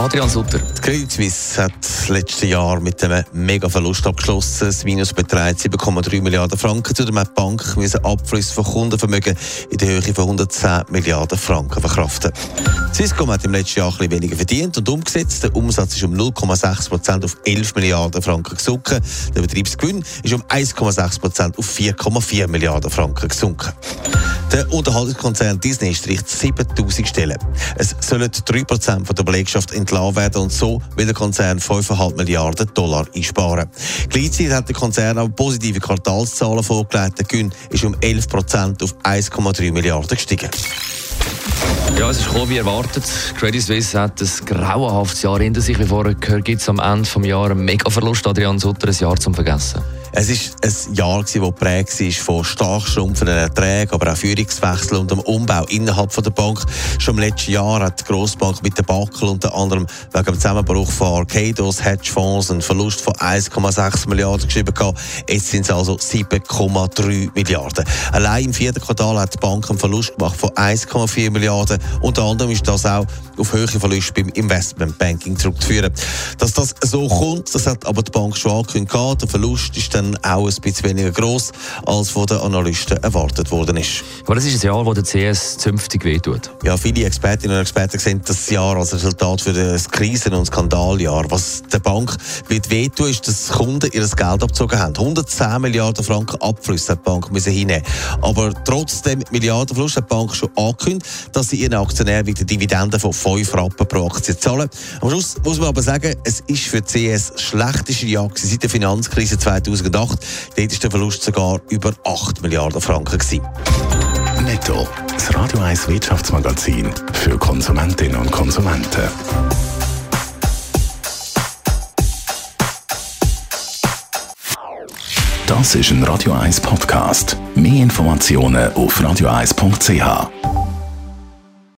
Adrian Sutter. Die Credit Suisse hat das letzte Jahr mit einem mega Verlust abgeschlossen. Das Minus beträgt 7,3 Milliarden Franken. Zu der Bank müssen Abflüsse von Kundenvermögen in der Höhe von 110 Milliarden Franken verkraften. Swisscom hat im letzten Jahr ein weniger verdient und umgesetzt. Der Umsatz ist um 0,6 Prozent auf 11 Milliarden Franken gesunken. Der Betriebsgewinn ist um 1,6 Prozent auf 4,4 Milliarden Franken gesunken. Der Unterhaltungskonzern Disney streicht 7000 Stellen. Es sollen 3% der Belegschaft entlassen werden und so will der Konzern 5,5 Milliarden Dollar einsparen. Gleichzeitig hat der Konzern auch positive Quartalszahlen vorgelegt. Der Gewinn ist um 11% auf 1,3 Milliarden gestiegen. Ja, es ist gekommen, wie erwartet. Credit Suisse hat ein grauenhaftes Jahr hinter sich. Wie vorher gehört, gibt es am Ende des Jahres einen Mega-Verlust. Adrian Sutter, ein Jahr zum Vergessen. Es war ein Jahr, das geprägt war von stark schrumpfenden Erträgen, aber auch Führungswechsel und dem Umbau innerhalb der Bank. Schon im letzten Jahr hat die Grossbank mit der Backel unter anderem wegen dem Zusammenbruch von Arcados Hedgefonds einen Verlust von 1,6 Milliarden geschrieben. Jetzt sind es also 7,3 Milliarden. Allein im vierten Quartal hat die Bank einen Verlust gemacht von 1,4 Milliarden. Unter anderem ist das auch auf höhere Verluste beim Investmentbanking zurückzuführen. Dass das so kommt, das hat aber die Bank schon angekündigt. Der Verlust ist dann auch ein bisschen weniger gross, als von den Analysten erwartet worden ist. Aber das ist ein Jahr, wo der CS zünftig wehtut. Ja, viele Expertinnen und Experten sehen das Jahr als Resultat für das Krisen- und Skandaljahr. Was der Bank wird wehtun, ist, dass Kunden ihr Geld abgezogen haben. 110 Milliarden Franken Abflüsse hat die Bank müssen hinnehmen. Aber trotzdem Milliardenverlust hat die Bank schon angekündigt, dass sie ihren Aktionären wieder Dividenden von 5 Rappen pro Aktie zahlen. Am Schluss muss man aber sagen, es ist für die CS das schlechteste Jahr seit der Finanzkrise 2008. Dort war der Verlust sogar über 8 Milliarden Franken. Gewesen. Netto, das Radio 1 Wirtschaftsmagazin für Konsumentinnen und Konsumenten. Das ist ein Radio 1 Podcast. Mehr Informationen auf radio1.ch.